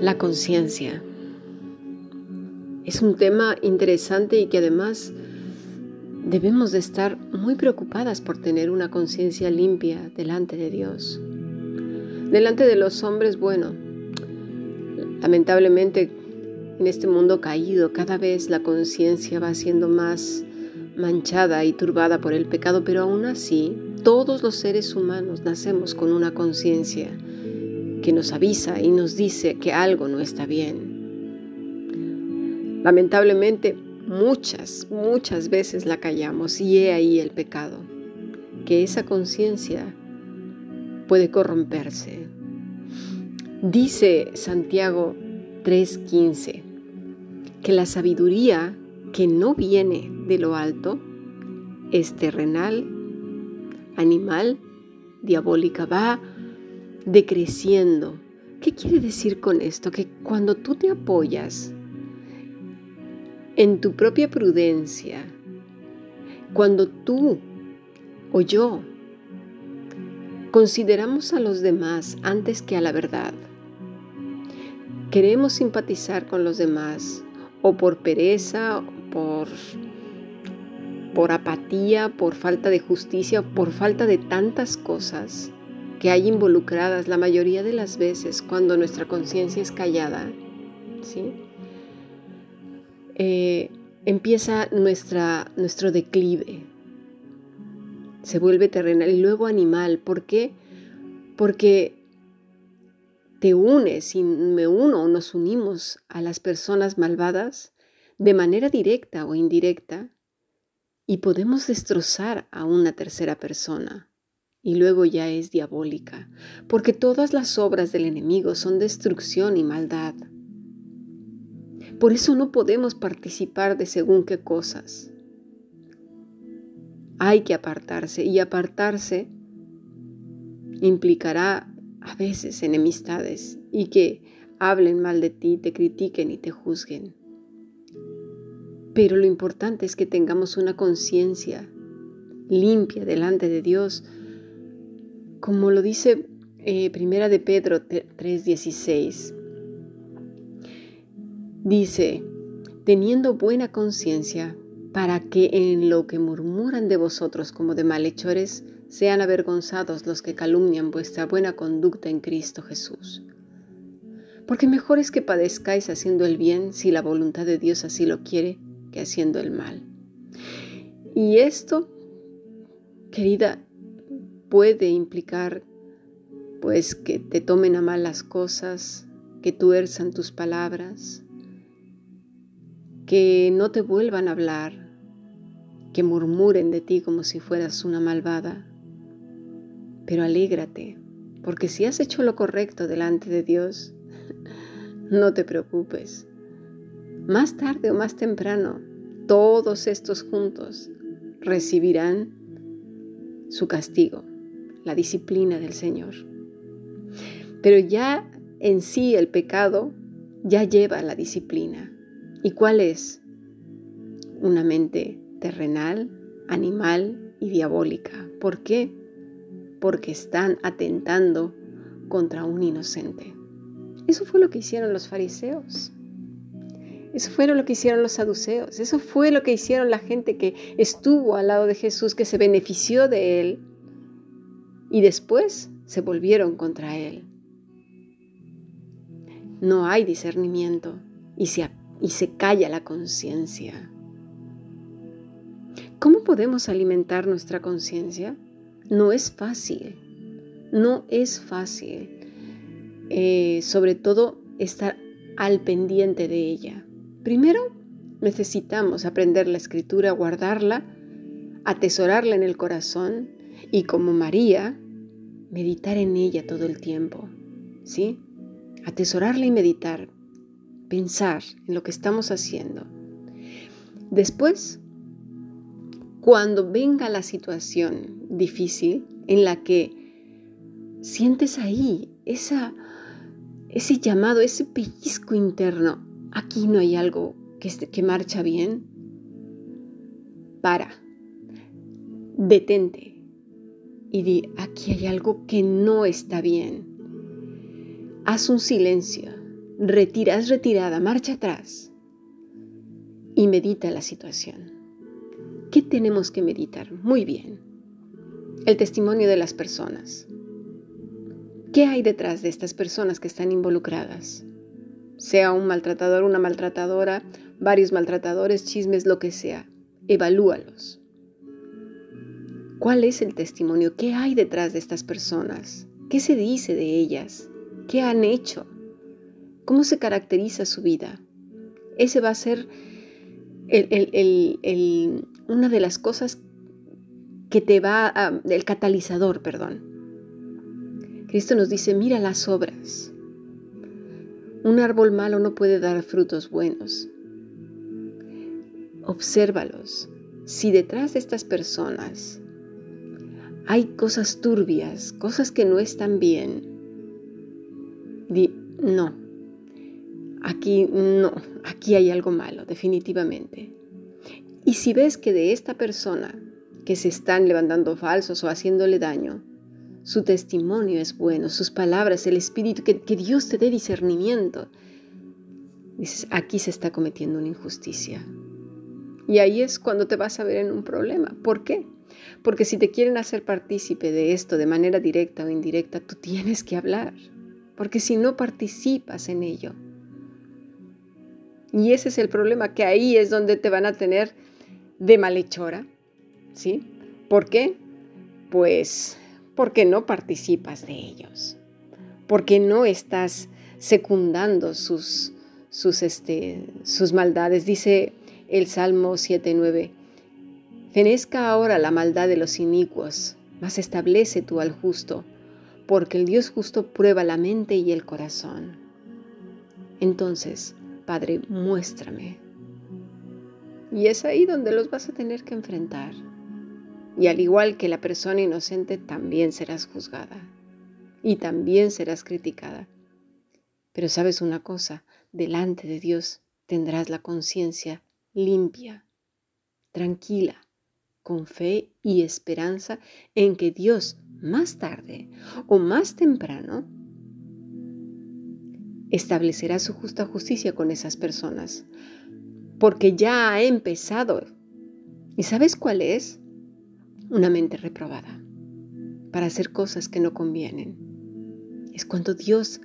La conciencia es un tema interesante y que además debemos de estar muy preocupadas por tener una conciencia limpia delante de Dios. Delante de los hombres, bueno, lamentablemente en este mundo caído cada vez la conciencia va siendo más manchada y turbada por el pecado, pero aún así todos los seres humanos nacemos con una conciencia que nos avisa y nos dice que algo no está bien. Lamentablemente muchas, muchas veces la callamos y he ahí el pecado, que esa conciencia puede corromperse. Dice Santiago 3:15 que la sabiduría que no viene de lo alto es terrenal, animal, diabólica, va decreciendo. ¿Qué quiere decir con esto? Que cuando tú te apoyas en tu propia prudencia, cuando tú o yo consideramos a los demás antes que a la verdad, queremos simpatizar con los demás o por pereza, por, por apatía, por falta de justicia, por falta de tantas cosas que hay involucradas la mayoría de las veces cuando nuestra conciencia es callada, ¿sí? Eh, empieza nuestra, nuestro declive, se vuelve terrenal y luego animal. ¿Por qué? Porque te unes y me uno o nos unimos a las personas malvadas de manera directa o indirecta y podemos destrozar a una tercera persona y luego ya es diabólica, porque todas las obras del enemigo son destrucción y maldad. Por eso no podemos participar de según qué cosas. Hay que apartarse y apartarse implicará a veces enemistades y que hablen mal de ti, te critiquen y te juzguen. Pero lo importante es que tengamos una conciencia limpia delante de Dios, como lo dice eh, Primera de Pedro 3:16. Dice, teniendo buena conciencia, para que en lo que murmuran de vosotros como de malhechores, sean avergonzados los que calumnian vuestra buena conducta en Cristo Jesús. Porque mejor es que padezcáis haciendo el bien, si la voluntad de Dios así lo quiere, que haciendo el mal. Y esto, querida, puede implicar pues que te tomen a mal las cosas, que tuerzan tus palabras, que no te vuelvan a hablar, que murmuren de ti como si fueras una malvada, pero alégrate, porque si has hecho lo correcto delante de Dios, no te preocupes. Más tarde o más temprano, todos estos juntos recibirán su castigo, la disciplina del Señor. Pero ya en sí el pecado ya lleva la disciplina. ¿Y cuál es? Una mente terrenal, animal y diabólica. ¿Por qué? porque están atentando contra un inocente. Eso fue lo que hicieron los fariseos. Eso fue lo que hicieron los saduceos. Eso fue lo que hicieron la gente que estuvo al lado de Jesús, que se benefició de él y después se volvieron contra él. No hay discernimiento y se, y se calla la conciencia. ¿Cómo podemos alimentar nuestra conciencia? No es fácil, no es fácil, eh, sobre todo estar al pendiente de ella. Primero, necesitamos aprender la escritura, guardarla, atesorarla en el corazón y como María, meditar en ella todo el tiempo, ¿sí? Atesorarla y meditar, pensar en lo que estamos haciendo. Después, cuando venga la situación difícil en la que sientes ahí ese llamado, ese pellizco interno, aquí no hay algo que, que marcha bien, para, detente y di, aquí hay algo que no está bien. Haz un silencio, retiras retirada, marcha atrás y medita la situación. ¿Qué tenemos que meditar? Muy bien. El testimonio de las personas. ¿Qué hay detrás de estas personas que están involucradas? Sea un maltratador, una maltratadora, varios maltratadores, chismes, lo que sea. Evalúalos. ¿Cuál es el testimonio? ¿Qué hay detrás de estas personas? ¿Qué se dice de ellas? ¿Qué han hecho? ¿Cómo se caracteriza su vida? Ese va a ser una de las cosas que te va a, el catalizador, perdón. Cristo nos dice, mira las obras. Un árbol malo no puede dar frutos buenos. Obsérvalos. Si detrás de estas personas hay cosas turbias, cosas que no están bien, di, no, aquí no, aquí hay algo malo, definitivamente. Y si ves que de esta persona que se están levantando falsos o haciéndole daño, su testimonio es bueno, sus palabras, el Espíritu, que, Dios te dé discernimiento, dices, aquí se está cometiendo una injusticia. Y ahí es cuando te vas a ver en un problema. ¿Por qué? Porque si te quieren hacer partícipe de esto de manera directa o indirecta, tú tienes que hablar. Porque si no participas en ello, y ese es el problema, que ahí es donde te van a tener de malhechora. ¿Sí? ¿Por qué? Pues porque no participas de ellos. Porque no estás secundando sus, sus, este, maldades. Dice el Salmo 7.9. Fenezca ahora la maldad de los inicuos, mas establece tú al justo, porque el Dios justo prueba la mente y el corazón. Entonces, Padre, muéstrame. Y es ahí donde los vas a tener que enfrentar. Y al igual que la persona inocente, también serás juzgada. Y también serás criticada. Pero sabes una cosa, delante de Dios tendrás la conciencia limpia, tranquila, con fe y esperanza en que Dios más tarde o más temprano establecerá su justa justicia con esas personas, porque ya ha empezado. ¿Y sabes cuál es? Una mente reprobada para hacer cosas que no convienen. Es cuando Dios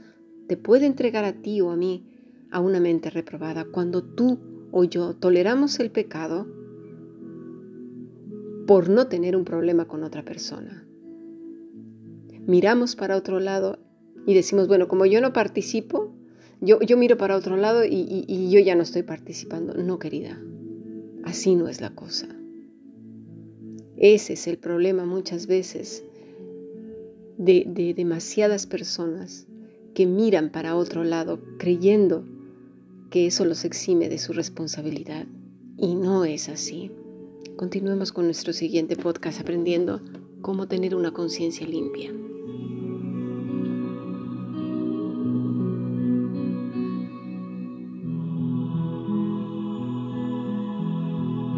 te puede entregar a ti o a mí a una mente reprobada, cuando tú o yo toleramos el pecado por no tener un problema con otra persona. Miramos para otro lado y decimos, bueno, como yo no participo, yo, yo miro para otro lado y, yo ya no estoy participando. No, querida, así no es la cosa. Ese es el problema muchas veces de, de demasiadas personas que miran para otro lado creyendo que eso los exime de su responsabilidad. Y no es así. Continuemos con nuestro siguiente podcast aprendiendo cómo tener una conciencia limpia.